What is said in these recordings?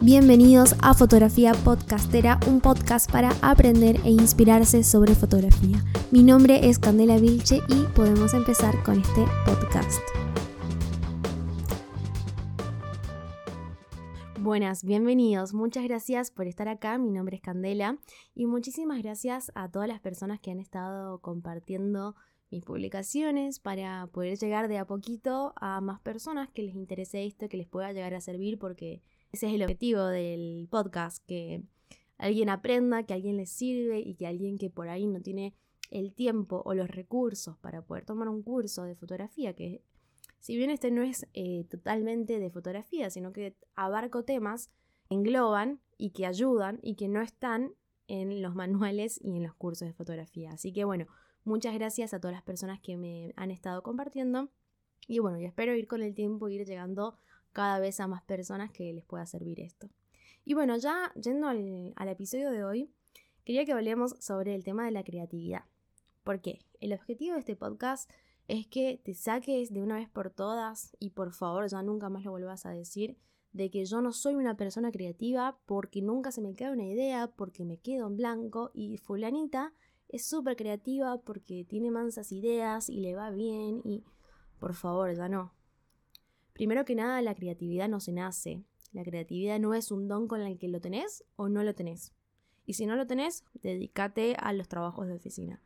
Bienvenidos a Fotografía Podcastera, un podcast para aprender e inspirarse sobre fotografía. Mi nombre es Candela Vilche y podemos empezar con este podcast. Buenas, bienvenidos. Muchas gracias por estar acá. Mi nombre es Candela y muchísimas gracias a todas las personas que han estado compartiendo mis publicaciones para poder llegar de a poquito a más personas que les interese esto, que les pueda llegar a servir porque ese es el objetivo del podcast, que alguien aprenda, que alguien le sirve y que alguien que por ahí no tiene el tiempo o los recursos para poder tomar un curso de fotografía, que si bien este no es eh, totalmente de fotografía, sino que abarco temas engloban y que ayudan y que no están en los manuales y en los cursos de fotografía. Así que bueno, muchas gracias a todas las personas que me han estado compartiendo. Y bueno, yo espero ir con el tiempo, ir llegando cada vez a más personas que les pueda servir esto. Y bueno, ya yendo al, episodio de hoy, quería que hablemos sobre el tema de la creatividad. ¿Por qué? El objetivo de este podcast es que te saques de una vez por todas y por favor ya nunca más lo vuelvas a decir de que yo no soy una persona creativa porque nunca se me queda una idea, porque me quedo en blanco y fulanita es súper creativa porque tiene mansas ideas y le va bien y por favor ya no. Primero que nada, la creatividad no se nace. La creatividad no es un don con el que lo tenés o no lo tenés. Y si no lo tenés, dedícate a los trabajos de oficina.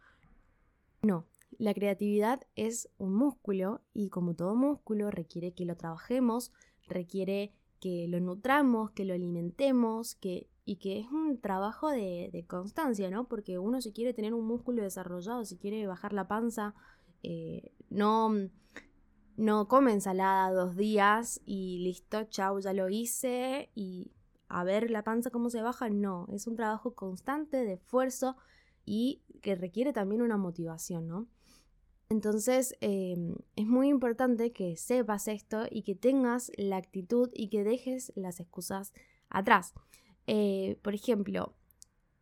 No, la creatividad es un músculo y como todo músculo requiere que lo trabajemos, requiere que lo nutramos, que lo alimentemos, que, y que es un trabajo de, constancia, ¿no? Porque uno si quiere tener un músculo desarrollado, si quiere bajar la panza, eh, no no come ensalada dos días y listo, chau, ya lo hice y a ver la panza cómo se baja. No, es un trabajo constante de esfuerzo y que requiere también una motivación, ¿no? Entonces em, es muy importante que sepas esto y que tengas la actitud y que dejes las excusas atrás. Eh, por ejemplo,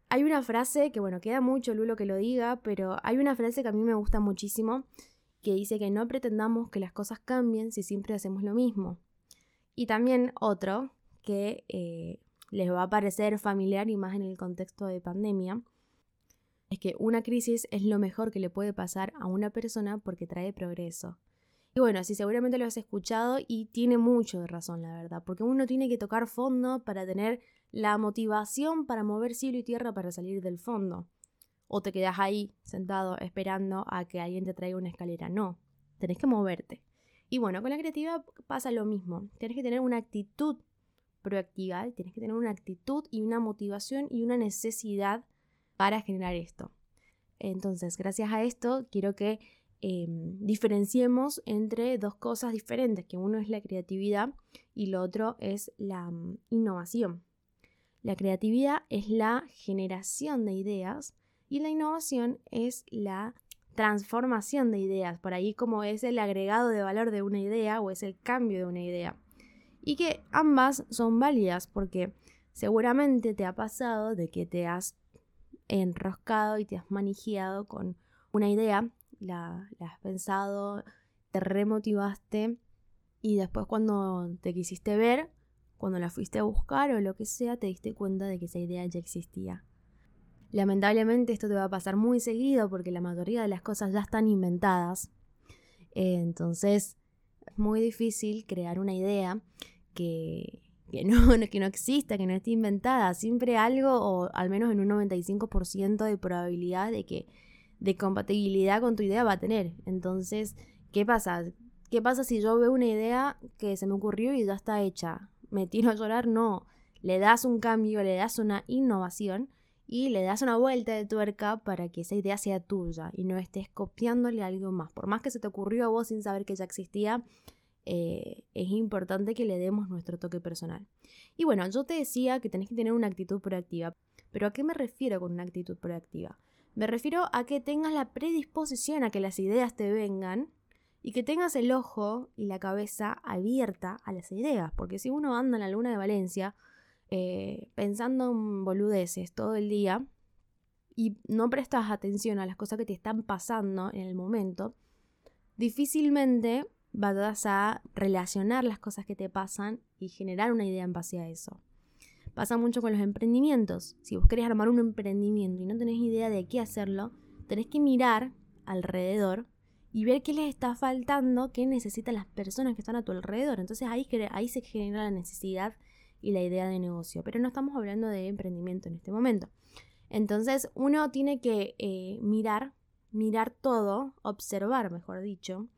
hay una frase que, bueno, queda mucho Lulo que lo diga, pero hay una frase que a mí me gusta muchísimo que dice que no pretendamos que las cosas cambien si siempre hacemos lo mismo. Y también otro que eh, les va a parecer familiar y más en el contexto de pandemia, es que una crisis es lo mejor que le puede pasar a una persona porque trae progreso. Y bueno, así seguramente lo has escuchado y tiene mucho de razón, la verdad, porque uno tiene que tocar fondo para tener la motivación para mover cielo y tierra para salir del fondo o te quedas ahí sentado esperando a que alguien te traiga una escalera. No, tenés que moverte. Y bueno, con la creatividad pasa lo mismo. Tienes que tener una actitud proactiva, tienes que tener una actitud y una motivación y una necesidad para generar esto. Entonces, gracias a esto, quiero que em, diferenciemos entre dos cosas diferentes, que uno es la creatividad y lo otro es la mm, innovación. La creatividad es la generación de ideas y la innovación es la transformación de ideas, por ahí como es el agregado de valor de una idea o es el cambio de una idea. Y que ambas son válidas porque seguramente te ha pasado de que te has enroscado y te has manijeado con una idea, la, la has pensado, te remotivaste y después cuando te quisiste ver, cuando la fuiste a buscar o lo que sea, te diste cuenta de que esa idea ya existía. Lamentablemente esto te va a pasar muy seguido porque la mayoría de las cosas ya están inventadas. entonces es muy difícil crear una idea que, no, que no exista, que no esté inventada. Siempre algo, o al menos en un 95% de probabilidad de que de compatibilidad con tu idea va a tener. Entonces, ¿qué pasa? ¿Qué pasa si yo veo una idea que se me ocurrió y ya está hecha? ¿Me tiro a llorar? No. Le das un cambio, le das una innovación y le das una vuelta de tuerca para que esa idea sea tuya y no estés copiándole algo más. Por más que se te ocurrió a vos sin saber que ya existía, eh, es importante que le demos nuestro toque personal. Y bueno, yo te decía que tenés que tener una actitud proactiva, pero ¿a qué me refiero con una actitud proactiva? Me refiero a que tengas la predisposición a que las ideas te vengan y que tengas el ojo y la cabeza abierta a las ideas, porque si uno anda en la luna de Valencia, eh, pensando en boludeces todo el día y no prestas atención a las cosas que te están pasando en el momento, difícilmente vas a relacionar las cosas que te pasan y generar una idea en base a eso. Pasa mucho con los emprendimientos. Si vos querés armar un emprendimiento y no tenés idea de qué hacerlo, tenés que mirar alrededor y ver qué les está faltando, qué necesitan las personas que están a tu alrededor. Entonces ahí, ahí se genera la necesidad y la idea de negocio. Pero no estamos hablando de emprendimiento en este momento. Entonces uno tiene que eh, mirar, mirar todo, observar, mejor dicho,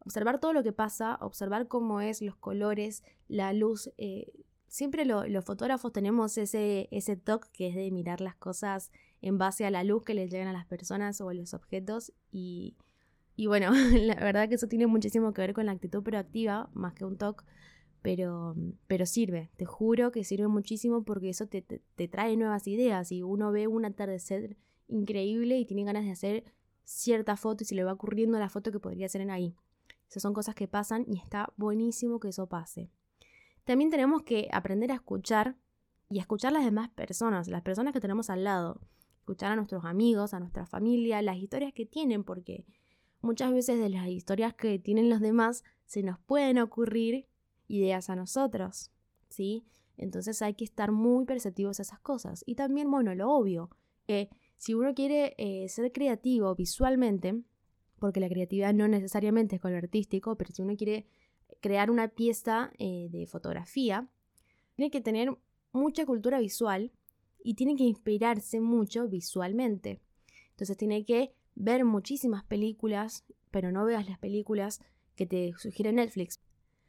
observar todo lo que pasa, observar cómo es los colores, la luz. Eh, siempre los fotógrafos tenemos ese, ese toque que es de mirar las cosas en base a la luz que le llegan a las personas o a los objetos y, y bueno, la verdad que eso tiene muchísimo que ver con la actitud proactiva más que un toque pero, pero sirve, te juro que sirve muchísimo porque eso te, te, trae nuevas ideas y uno ve un atardecer increíble y tiene ganas de hacer cierta foto y se le va ocurriendo la foto que podría hacer en ahí. Esas son cosas que pasan y está buenísimo que eso pase. También tenemos que aprender a escuchar y a escuchar a las demás personas, las personas que tenemos al lado. Escuchar a nuestros amigos, a nuestra familia, las historias que tienen, porque muchas veces de las historias que tienen los demás se nos pueden ocurrir ideas a nosotros, ¿sí? Entonces hay que estar muy perceptivos a esas cosas. Y también, bueno, lo obvio, que si uno quiere eh, ser creativo visualmente, porque la creatividad no necesariamente es con lo artístico, pero si uno quiere crear una pieza eh, de fotografía, tiene que tener mucha cultura visual y tiene que inspirarse mucho visualmente. Entonces tiene que ver muchísimas películas, pero no veas las películas que te sugiere Netflix.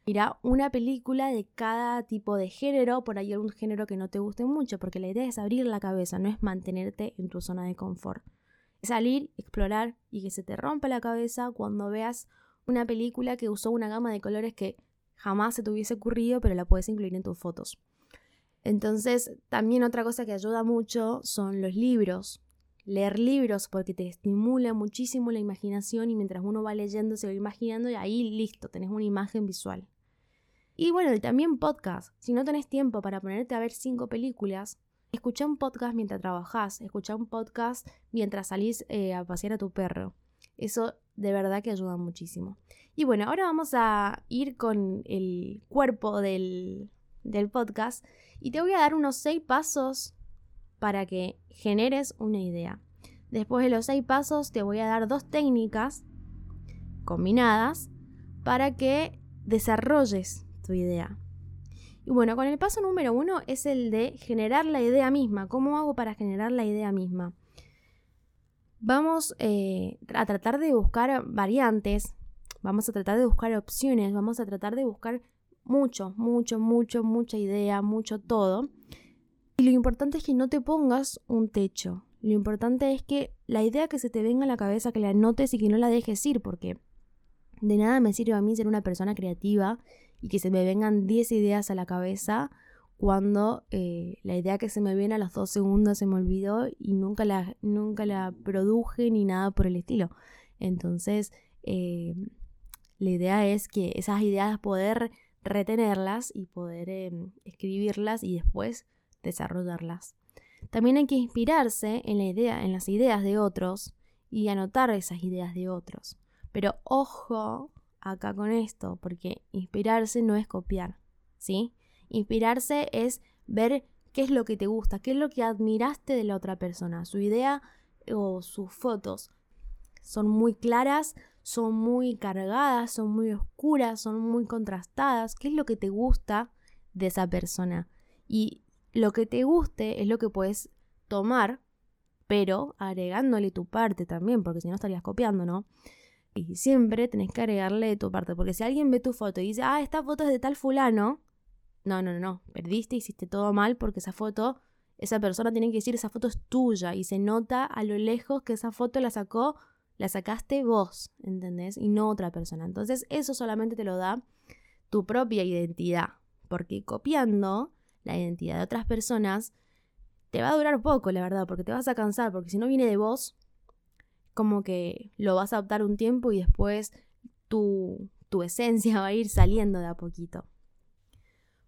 Mira una película de cada tipo de género, por ahí algún género que no te guste mucho, porque la idea es abrir la cabeza, no es mantenerte en tu zona de confort. Es salir, explorar y que se te rompa la cabeza cuando veas una película que usó una gama de colores que jamás se te hubiese ocurrido, pero la puedes incluir en tus fotos. Entonces, también otra cosa que ayuda mucho son los libros. Leer libros porque te estimula muchísimo la imaginación y mientras uno va leyendo se va imaginando y ahí listo, tenés una imagen visual. Y bueno, y también podcast. Si no tenés tiempo para ponerte a ver cinco películas, escucha un podcast mientras trabajás, escucha un podcast mientras salís eh, a pasear a tu perro. Eso de verdad que ayuda muchísimo. Y bueno, ahora vamos a ir con el cuerpo del, del podcast y te voy a dar unos seis pasos para que generes una idea. Después de los seis pasos te voy a dar dos técnicas combinadas para que desarrolles idea. Y bueno, con el paso número uno es el de generar la idea misma. ¿Cómo hago para generar la idea misma? Vamos eh, a tratar de buscar variantes, vamos a tratar de buscar opciones, vamos a tratar de buscar mucho, mucho, mucho, mucha idea, mucho todo. Y lo importante es que no te pongas un techo. Lo importante es que la idea que se te venga a la cabeza, que la anotes y que no la dejes ir, porque de nada me sirve a mí ser una persona creativa y que se me vengan 10 ideas a la cabeza cuando eh, la idea que se me viene a los dos segundos se me olvidó y nunca la, nunca la produje ni nada por el estilo. Entonces, eh, la idea es que esas ideas poder retenerlas y poder em, escribirlas y después desarrollarlas. También hay que inspirarse en la idea, en las ideas de otros y anotar esas ideas de otros. Pero ojo acá con esto, porque inspirarse no es copiar, ¿sí? Inspirarse es ver qué es lo que te gusta, qué es lo que admiraste de la otra persona, su idea o sus fotos. Son muy claras, son muy cargadas, son muy oscuras, son muy contrastadas. ¿Qué es lo que te gusta de esa persona? Y lo que te guste es lo que puedes tomar, pero agregándole tu parte también, porque si no estarías copiando, ¿no? Y siempre tenés que agregarle tu parte, porque si alguien ve tu foto y dice, ah, esta foto es de tal fulano, no, no, no, no, perdiste, hiciste todo mal porque esa foto, esa persona tiene que decir, esa foto es tuya y se nota a lo lejos que esa foto la sacó, la sacaste vos, ¿entendés? Y no otra persona. Entonces eso solamente te lo da tu propia identidad, porque copiando la identidad de otras personas, te va a durar poco, la verdad, porque te vas a cansar, porque si no viene de vos, como que lo vas a adoptar un tiempo y después tu, tu esencia va a ir saliendo de a poquito.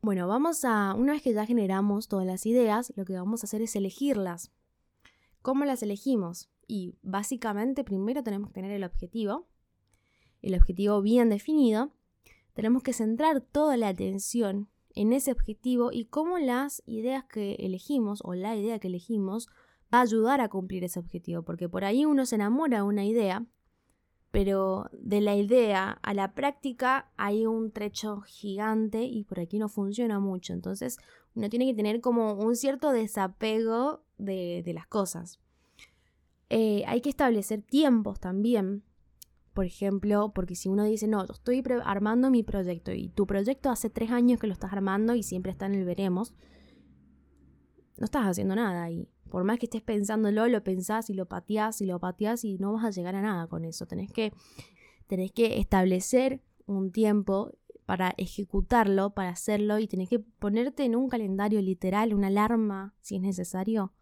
Bueno, vamos a, una vez que ya generamos todas las ideas, lo que vamos a hacer es elegirlas. ¿Cómo las elegimos? Y básicamente primero tenemos que tener el objetivo el objetivo bien definido, tenemos que centrar toda la atención en ese objetivo y cómo las ideas que elegimos o la idea que elegimos va a ayudar a cumplir ese objetivo, porque por ahí uno se enamora de una idea, pero de la idea a la práctica hay un trecho gigante y por aquí no funciona mucho, entonces uno tiene que tener como un cierto desapego de, las cosas. Eh, hay que establecer tiempos también por ejemplo, porque si uno dice, no, estoy armando mi proyecto y tu proyecto hace tres años que lo estás armando y siempre está en el veremos, no estás haciendo nada ahí. Por más que estés pensándolo, lo pensás y lo pateás y lo pateás y no vas a llegar a nada con eso. Tenés que, tenés que establecer un tiempo para ejecutarlo, para hacerlo y tenés que ponerte en un calendario literal, una alarma, si es necesario.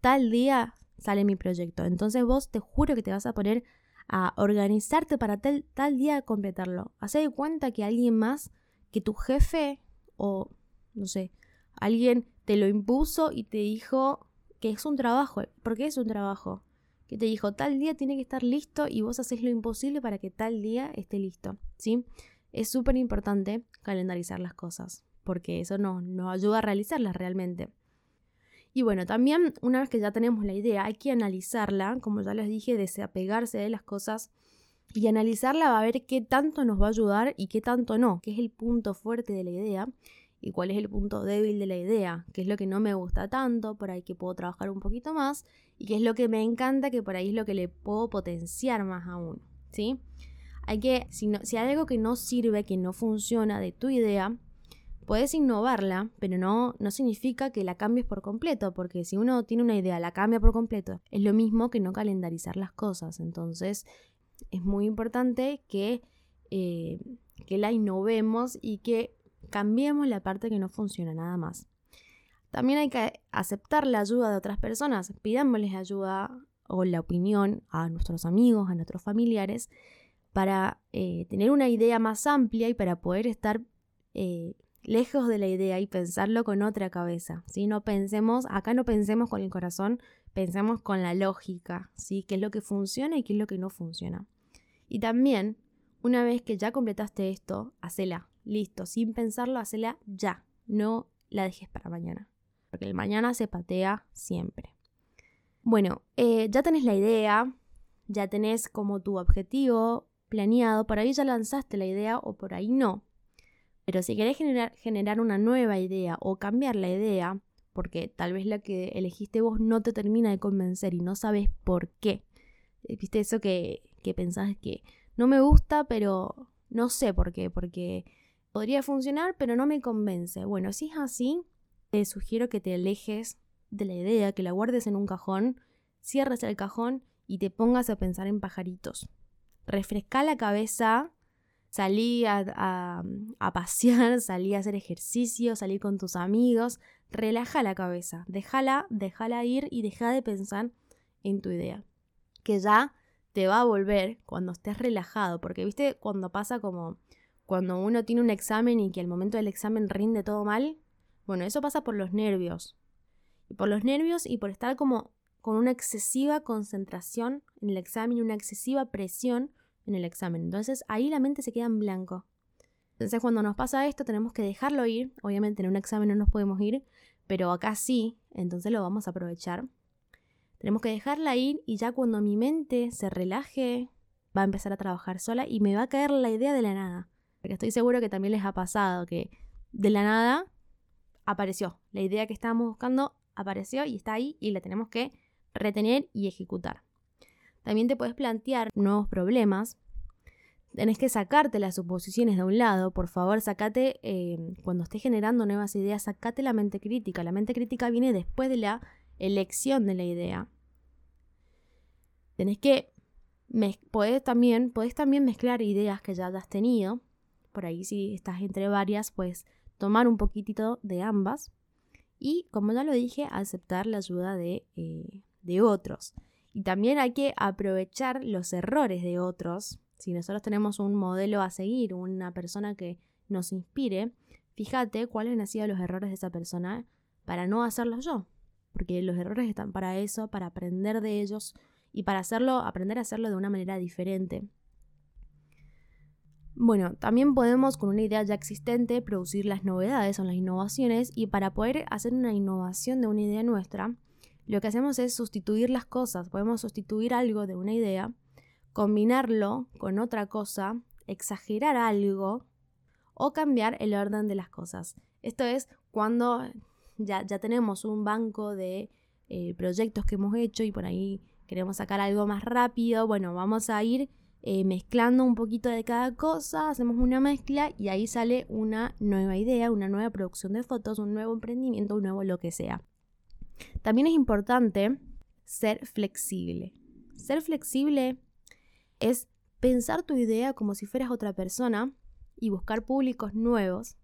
Tal día sale mi proyecto. Entonces vos te juro que te vas a poner a organizarte para tal, tal día completarlo. Hacé de cuenta que alguien más, que tu jefe o, no sé, alguien te lo impuso y te dijo que es un trabajo. ¿Por qué es un trabajo? Que te dijo tal día tiene que estar listo y vos haces lo imposible para que tal día esté listo. ¿Sí? Es súper importante calendarizar las cosas porque eso nos ayuda a realizarlas realmente. Y bueno, también una vez que ya tenemos la idea, hay que analizarla, como ya les dije, desapegarse de las cosas y analizarla va a ver qué tanto nos va a ayudar y qué tanto no, qué es el punto fuerte de la idea y cuál es el punto débil de la idea, qué es lo que no me gusta tanto, por ahí que puedo trabajar un poquito más y qué es lo que me encanta, que por ahí es lo que le puedo potenciar más aún, ¿sí? Hay que, si, si hay algo que no sirve, que no funciona de tu idea, Puedes innovarla, pero no, no significa que la cambies por completo, porque si uno tiene una idea, la cambia por completo, es lo mismo que no calendarizar las cosas. Entonces, es muy importante que, eh, que la innovemos y que cambiemos la parte que no funciona nada más. También hay que aceptar la ayuda de otras personas, pidámosles ayuda o la opinión a nuestros amigos, a nuestros familiares, para eh, tener una idea más amplia y para poder estar eh, lejos de la idea y pensarlo con otra cabeza, ¿sí? No pensemos, acá no pensemos con el corazón, pensemos con la lógica, ¿sí? ¿Qué es lo que funciona y qué es lo que no funciona? Y también, una vez que ya completaste esto, hacela, listo, sin pensarlo, hacela ya, no la dejes para mañana, porque el mañana se patea siempre. Bueno, eh, ya tenés la idea, ya tenés como tu objetivo planeado, por ahí ya lanzaste la idea o por ahí no, pero si querés generar, generar una nueva idea o cambiar la idea, porque tal vez la que elegiste vos no te termina de convencer y no sabes por qué. Eh, ¿Viste eso que, que pensás que no me gusta, pero no sé por qué? Porque podría funcionar, pero no me convence. Bueno, si es así, te sugiero que te alejes de la idea, que la guardes en un cajón, cierres el cajón y te pongas a pensar en pajaritos. Refresca la cabeza Salí a, pasear, salí a hacer ejercicio, salí con tus amigos. Relaja la cabeza, déjala, déjala ir y deja de pensar en tu idea. Que ya te va a volver cuando estés relajado, porque viste cuando pasa como cuando uno tiene un examen y que al momento del examen rinde todo mal. Bueno, eso pasa por los nervios. Y por los nervios y por estar como con una excesiva concentración en el examen y una excesiva presión en el examen. Entonces ahí la mente se queda en blanco. Entonces cuando nos pasa esto tenemos que dejarlo ir. Obviamente en un examen no nos podemos ir, pero acá sí, entonces lo vamos a aprovechar. Tenemos que dejarla ir y ya cuando mi mente se relaje, va a empezar a trabajar sola y me va a caer la idea de la nada. Porque estoy seguro que también les ha pasado que de la nada apareció. La idea que estábamos buscando apareció y está ahí y la tenemos que retener y ejecutar. También te puedes plantear nuevos problemas. Tenés que sacarte las suposiciones de un lado, por favor, sacate, eh, cuando estés generando nuevas ideas, sacate la mente crítica. La mente crítica viene después de la elección de la idea. Tenés que, podés también, podés también mezclar ideas que ya has tenido. Por ahí si estás entre varias, pues tomar un poquitito de ambas. Y como ya lo dije, aceptar la ayuda de, eh, de otros. Y también hay que aprovechar los errores de otros. Si nosotros tenemos un modelo a seguir, una persona que nos inspire, fíjate cuáles han sido los errores de esa persona para no hacerlos yo. Porque los errores están para eso, para aprender de ellos y para hacerlo, aprender a hacerlo de una manera diferente. Bueno, también podemos con una idea ya existente producir las novedades o las innovaciones y para poder hacer una innovación de una idea nuestra, lo que hacemos es sustituir las cosas. Podemos sustituir algo de una idea, combinarlo con otra cosa, exagerar algo o cambiar el orden de las cosas. Esto es cuando ya, ya tenemos un banco de eh, proyectos que hemos hecho y por ahí queremos sacar algo más rápido. Bueno, vamos a ir eh, mezclando un poquito de cada cosa, hacemos una mezcla y ahí sale una nueva idea, una nueva producción de fotos, un nuevo emprendimiento, un nuevo lo que sea. También es importante ser flexible. Ser flexible es pensar tu idea como si fueras otra persona y buscar públicos nuevos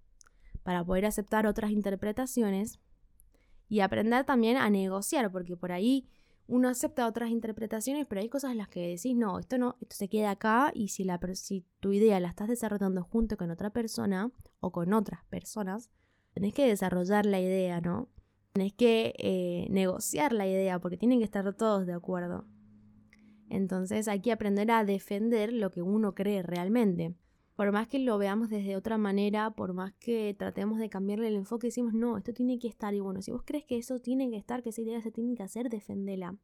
para poder aceptar otras interpretaciones y aprender también a negociar, porque por ahí uno acepta otras interpretaciones, pero hay cosas en las que decís, no, esto no, esto se queda acá y si, la, si tu idea la estás desarrollando junto con otra persona o con otras personas, tenés que desarrollar la idea, ¿no? Tenés que eh, negociar la idea porque tienen que estar todos de acuerdo. Entonces hay que aprender a defender lo que uno cree realmente por más que lo veamos desde otra manera, por más que tratemos de cambiarle el enfoque, decimos, no, esto tiene que estar. Y bueno, si vos crees que eso tiene que estar, que esa idea se tiene que hacer, defendela.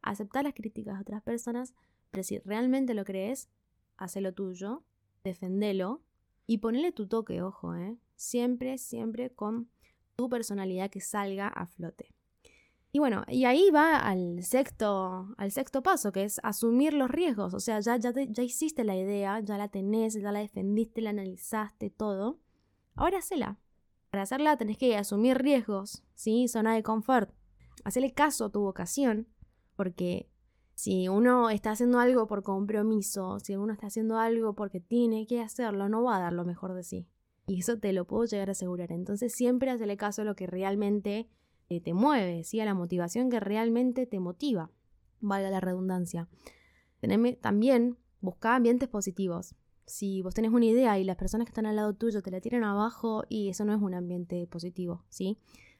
Aceptar las críticas de otras personas, pero si realmente lo crees, hacelo tuyo, defendelo y ponele tu toque, ojo, ¿eh? Siempre, siempre con tu personalidad que salga a flote. Y bueno, y ahí va al sexto, al sexto paso, que es asumir los riesgos. O sea, ya, ya, ya hiciste la idea, ya la tenés, ya la defendiste, la analizaste, todo. Ahora hacela. Para hacerla tenés que asumir riesgos, ¿sí? Zona de confort. Hacerle caso a tu vocación, porque si uno está haciendo algo por compromiso, si uno está haciendo algo porque tiene que hacerlo, no va a dar lo mejor de sí. Y eso te lo puedo llegar a asegurar. Entonces siempre hazle caso a lo que realmente te mueve, ¿sí? a la motivación que realmente te motiva, valga la redundancia. también busca ambientes positivos. Si vos tenés una idea y las personas que están al lado tuyo te la tiran abajo y eso no es un ambiente positivo, ¿sí?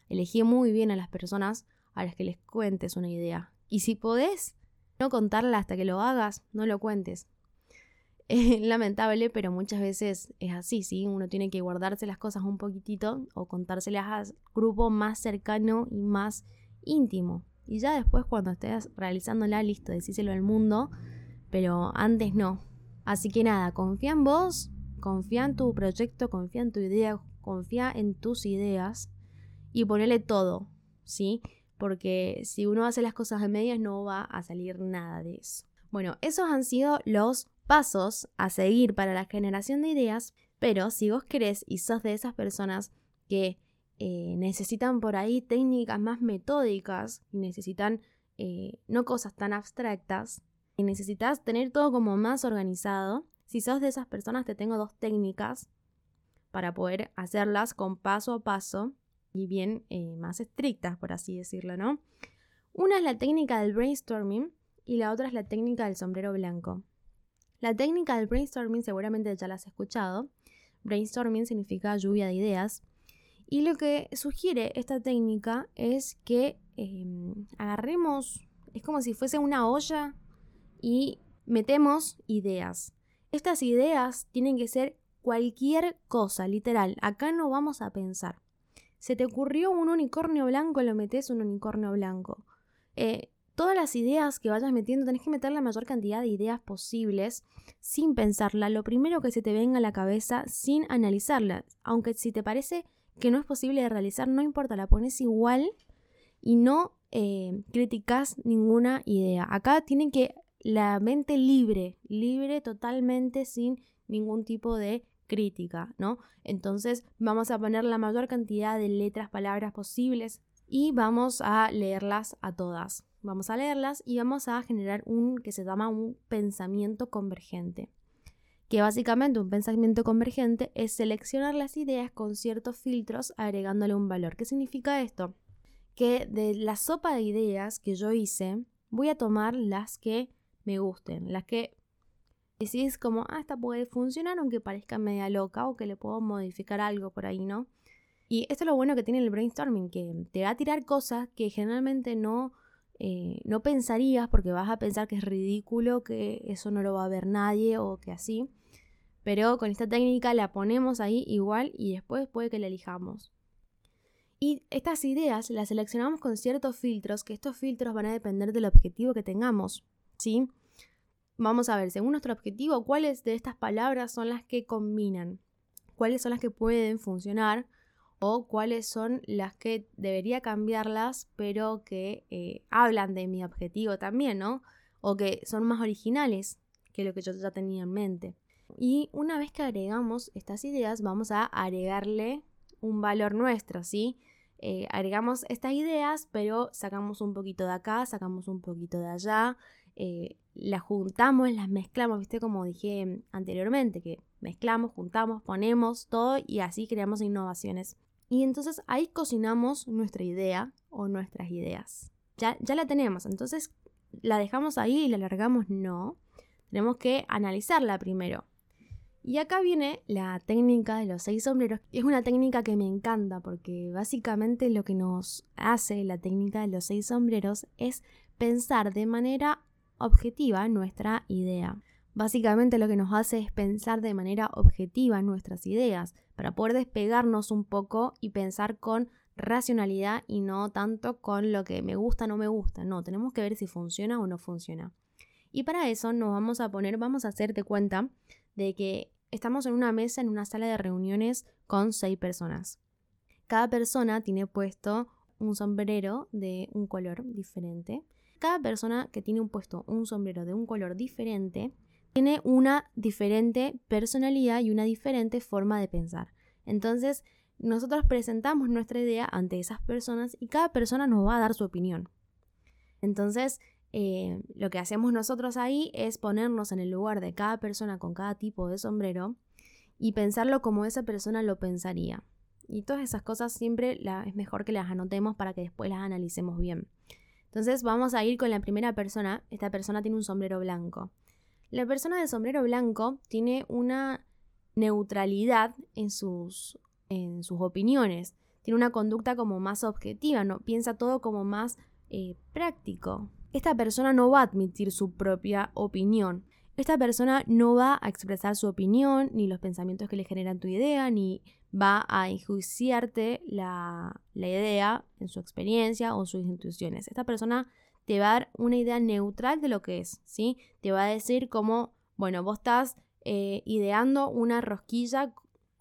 Elegí muy bien a las personas a las que les cuentes una idea. Y si podés no contarla hasta que lo hagas, no lo cuentes. Es lamentable, pero muchas veces es así, ¿sí? Uno tiene que guardarse las cosas un poquitito o contárselas al grupo más cercano y más íntimo. Y ya después cuando estés realizándola, listo, decíselo al mundo, pero antes no. Así que nada, confía en vos, confía en tu proyecto, confía en tu idea, confía en tus ideas y ponele todo, ¿sí? Porque si uno hace las cosas a medias no va a salir nada de eso. Bueno, esos han sido los pasos a seguir para la generación de ideas, pero si vos querés y sos de esas personas que eh, necesitan por ahí técnicas más metódicas y necesitan eh, no cosas tan abstractas, y necesitas tener todo como más organizado, si sos de esas personas te tengo dos técnicas para poder hacerlas con paso a paso y bien eh, más estrictas, por así decirlo, ¿no? Una es la técnica del brainstorming y la otra es la técnica del sombrero blanco. La técnica del brainstorming seguramente ya la has escuchado. Brainstorming significa lluvia de ideas. Y lo que sugiere esta técnica es que em, agarremos, es como si fuese una olla y metemos ideas. Estas ideas tienen que ser cualquier cosa, literal. Acá no vamos a pensar. Se te ocurrió un unicornio blanco, lo metes un unicornio blanco. Eh, todas las ideas que vayas metiendo, tenés que meter la mayor cantidad de ideas posibles sin pensarla, lo primero que se te venga a la cabeza sin analizarla. Aunque si te parece que no es posible de realizar, no importa, la pones igual y no eh, criticas ninguna idea. Acá tiene que la mente libre, libre totalmente sin ningún tipo de crítica, ¿no? Entonces vamos a poner la mayor cantidad de letras, palabras posibles y vamos a leerlas a todas. Vamos a leerlas y vamos a generar un que se llama un pensamiento convergente. Que básicamente un pensamiento convergente es seleccionar las ideas con ciertos filtros agregándole un valor. ¿Qué significa esto? Que de la sopa de ideas que yo hice, voy a tomar las que me gusten, las que decís como, ah, esta puede funcionar aunque parezca media loca o que le puedo modificar algo por ahí, ¿no? Y esto es lo bueno que tiene el brainstorming, que te va a tirar cosas que generalmente no eh, no pensarías porque vas a pensar que es ridículo, que eso no lo va a ver nadie o que así. pero con esta técnica la ponemos ahí igual y después puede que la elijamos. Y estas ideas las seleccionamos con ciertos filtros, que estos filtros van a depender del objetivo que tengamos, ¿sí? Vamos a ver, según nuestro objetivo, cuáles de estas palabras son las que combinan, cuáles son las que pueden funcionar o cuáles son las que debería cambiarlas, pero que eh, hablan de mi objetivo también, ¿no? O que son más originales que lo que yo ya tenía en mente. Y una vez que agregamos estas ideas, vamos a agregarle un valor nuestro, ¿sí? Eh, agregamos estas ideas, pero sacamos un poquito de acá, sacamos un poquito de allá, eh, las juntamos, las mezclamos, ¿viste? Como dije anteriormente, que mezclamos, juntamos, ponemos todo y así creamos innovaciones. Y entonces ahí cocinamos nuestra idea o nuestras ideas. Ya, ya la tenemos, entonces la dejamos ahí y la alargamos, no. Tenemos que analizarla primero. Y acá viene la técnica de los seis sombreros. Es una técnica que me encanta porque básicamente lo que nos hace la técnica de los seis sombreros es pensar de manera objetiva nuestra idea. Básicamente lo que nos hace es pensar de manera objetiva nuestras ideas para poder despegarnos un poco y pensar con racionalidad y no tanto con lo que me gusta o no me gusta. No, tenemos que ver si funciona o no funciona. Y para eso nos vamos a poner, vamos a hacerte cuenta de que Estamos en una mesa en una sala de reuniones con seis personas. Cada persona tiene puesto un sombrero de un color diferente. Cada persona que tiene un puesto un sombrero de un color diferente tiene una diferente personalidad y una diferente forma de pensar. Entonces, nosotros presentamos nuestra idea ante esas personas y cada persona nos va a dar su opinión. Entonces, eh, lo que hacemos nosotros ahí es ponernos en el lugar de cada persona con cada tipo de sombrero y pensarlo como esa persona lo pensaría. Y todas esas cosas siempre es mejor que las anotemos para que después las analicemos bien. Entonces vamos a ir con la primera persona. Esta persona tiene un sombrero blanco. La persona de sombrero blanco tiene una neutralidad en sus, en sus opiniones. Tiene una conducta como más objetiva, ¿no? piensa todo como más eh, práctico, esta persona no va a admitir su propia opinión. Esta persona no va a expresar su opinión, ni los pensamientos que le generan tu idea, ni va a enjuiciarte la, idea en su experiencia o sus intuiciones. Esta persona te va a dar una idea neutral de lo que es, ¿sí? Te va a decir como, bueno, vos estás eh, ideando una rosquilla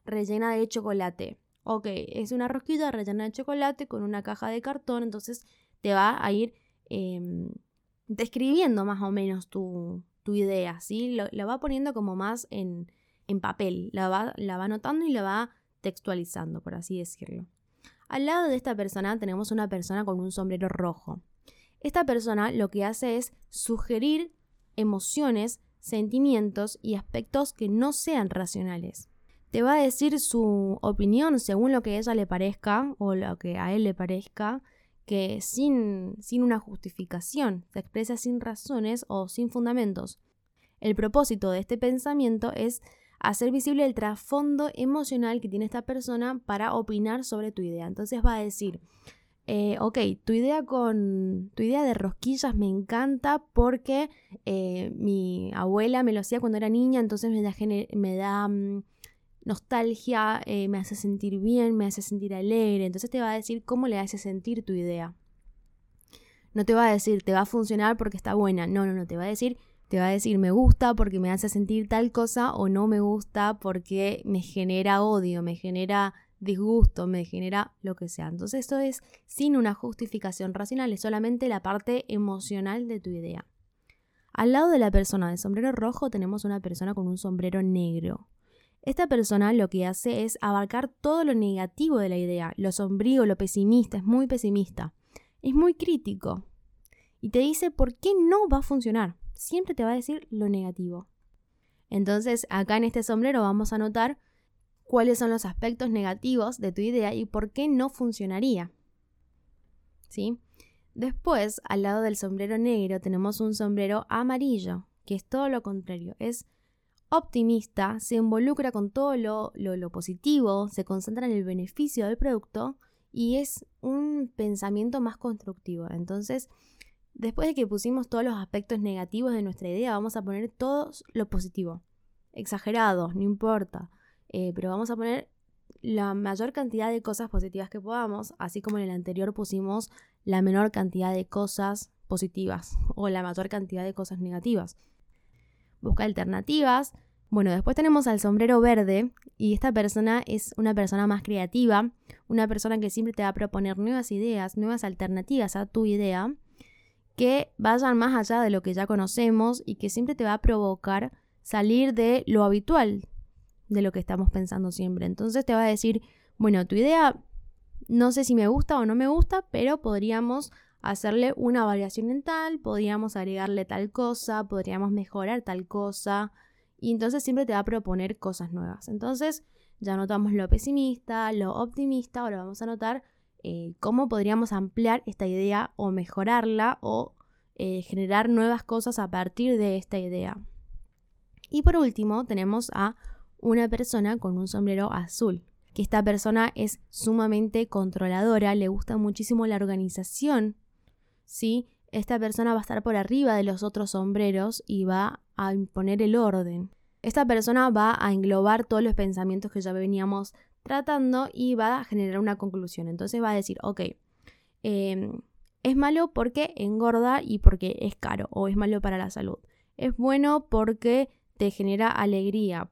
rellena de chocolate. Ok, es una rosquilla rellena de chocolate con una caja de cartón, entonces te va a ir Em, describiendo más o menos tu, idea, ¿sí? Lo, la va poniendo como más en, en papel, la va, la va anotando y la va textualizando, por así decirlo. Al lado de esta persona tenemos una persona con un sombrero rojo. Esta persona lo que hace es sugerir emociones, sentimientos y aspectos que no sean racionales. Te va a decir su opinión según lo que a ella le parezca o lo que a él le parezca que sin, sin una justificación, se expresa sin razones o sin fundamentos. El propósito de este pensamiento es hacer visible el trasfondo emocional que tiene esta persona para opinar sobre tu idea. Entonces va a decir, eh, ok, tu idea con tu idea de rosquillas me encanta porque eh, mi abuela me lo hacía cuando era niña, entonces me da, mm, nostalgia, eh, me hace sentir bien, me hace sentir alegre. Entonces te va a decir cómo le hace sentir tu idea. No te va a decir, te va a funcionar porque está buena. No, no, no, te va a decir, te va a decir, me gusta porque me hace sentir tal cosa o no me gusta porque me genera odio, me genera disgusto, me genera lo que sea. Entonces esto es sin una justificación racional, es solamente la parte emocional de tu idea. Al lado de la persona de sombrero rojo tenemos una persona con un sombrero negro. Esta persona lo que hace es abarcar todo lo negativo de la idea, lo sombrío, lo pesimista, es muy pesimista, es muy crítico y te dice por qué no va a funcionar. Siempre te va a decir lo negativo. Entonces, acá en este sombrero vamos a notar cuáles son los aspectos negativos de tu idea y por qué no funcionaría. ¿Sí? Después, al lado del sombrero negro, tenemos un sombrero amarillo, que es todo lo contrario, es optimista, se involucra con todo lo, lo, positivo, se concentra en el beneficio del producto y es un pensamiento más constructivo. Entonces, después de que pusimos todos los aspectos negativos de nuestra idea, vamos a poner todo lo positivo. exagerados, no importa. Eh, pero vamos a poner la mayor cantidad de cosas positivas que podamos, así como en el anterior pusimos la menor cantidad de cosas positivas o la mayor cantidad de cosas negativas. Busca alternativas. Bueno, después tenemos al sombrero verde y esta persona es una persona más creativa, una persona que siempre te va a proponer nuevas ideas, nuevas alternativas a tu idea, que vayan más allá de lo que ya conocemos y que siempre te va a provocar salir de lo habitual, de lo que estamos pensando siempre. Entonces te va a decir, bueno, tu idea no sé si me gusta o no me gusta, pero podríamos hacerle una variación en tal, podríamos agregarle tal cosa, podríamos mejorar tal cosa, y entonces siempre te va a proponer cosas nuevas. Entonces ya notamos lo pesimista, lo optimista, ahora vamos a notar eh, cómo podríamos ampliar esta idea o mejorarla o eh, generar nuevas cosas a partir de esta idea. Y por último tenemos a una persona con un sombrero azul, que esta persona es sumamente controladora, le gusta muchísimo la organización, ¿sí? Esta persona va a estar por arriba de los otros sombreros y va a imponer el orden. Esta persona va a englobar todos los pensamientos que ya veníamos tratando y va a generar una conclusión. Entonces va a decir, ok, em, es malo porque engorda y porque es caro o es malo para la salud. Es bueno porque te genera alegría,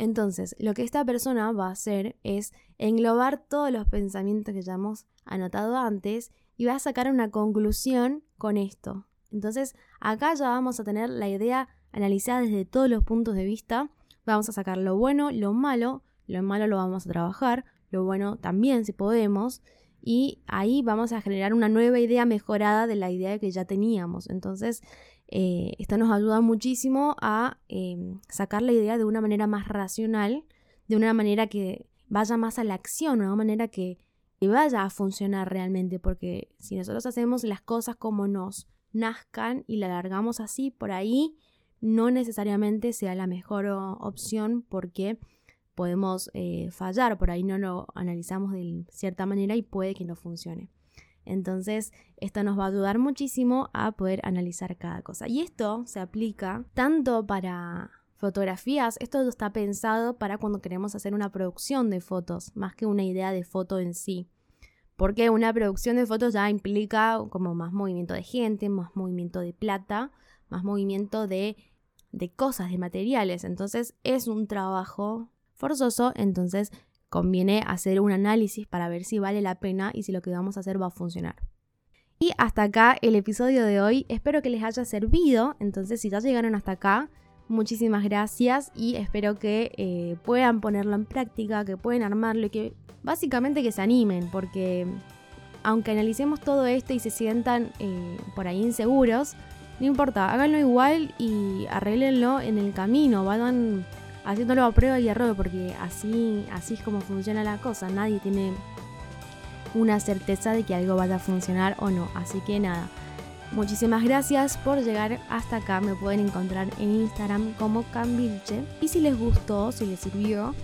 entonces, lo que esta persona va a hacer es englobar todos los pensamientos que ya hemos anotado antes y va a sacar una conclusión con esto. Entonces, acá ya vamos a tener la idea analizada desde todos los puntos de vista. Vamos a sacar lo bueno, lo malo, lo malo lo vamos a trabajar, lo bueno también si podemos, y ahí vamos a generar una nueva idea mejorada de la idea que ya teníamos. Entonces, eh, esto nos ayuda muchísimo a em, sacar la idea de una manera más racional, de una manera que vaya más a la acción, de una manera que, vaya a funcionar realmente, porque si nosotros hacemos las cosas como nos nazcan y la alargamos así por ahí, no necesariamente sea la mejor opción porque podemos eh, fallar, por ahí no lo analizamos de cierta manera y puede que no funcione. Entonces, esto nos va a ayudar muchísimo a poder analizar cada cosa. Y esto se aplica tanto para fotografías, esto está pensado para cuando queremos hacer una producción de fotos, más que una idea de foto en sí. Porque una producción de fotos ya implica como más movimiento de gente, más movimiento de plata, más movimiento de, de cosas, de materiales. Entonces es un trabajo forzoso, entonces conviene hacer un análisis para ver si vale la pena y si lo que vamos a hacer va a funcionar. Y hasta acá el episodio de hoy. Espero que les haya servido. Entonces, si ya llegaron hasta acá, muchísimas gracias y espero que eh, puedan ponerlo en práctica, que puedan armarlo y que básicamente que se animen, porque aunque analicemos todo esto y se sientan eh, por ahí inseguros, no importa, háganlo igual y arreglenlo en el camino, vayan haciéndolo a prueba y error, porque así, así es como funciona la cosa. Nadie tiene una certeza de que algo vaya a funcionar o no. Así que nada, muchísimas gracias por llegar hasta acá. Me pueden encontrar en Instagram como Cambilche. Y si les gustó, si les sirvió,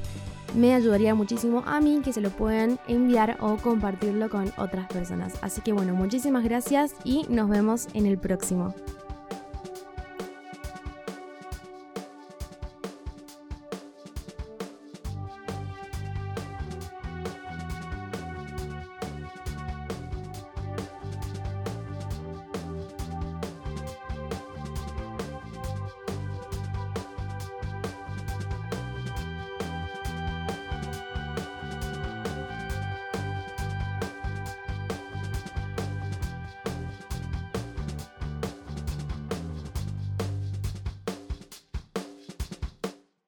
me ayudaría muchísimo a mí que se lo puedan enviar o compartirlo con otras personas. Así que bueno, muchísimas gracias y nos vemos en el próximo.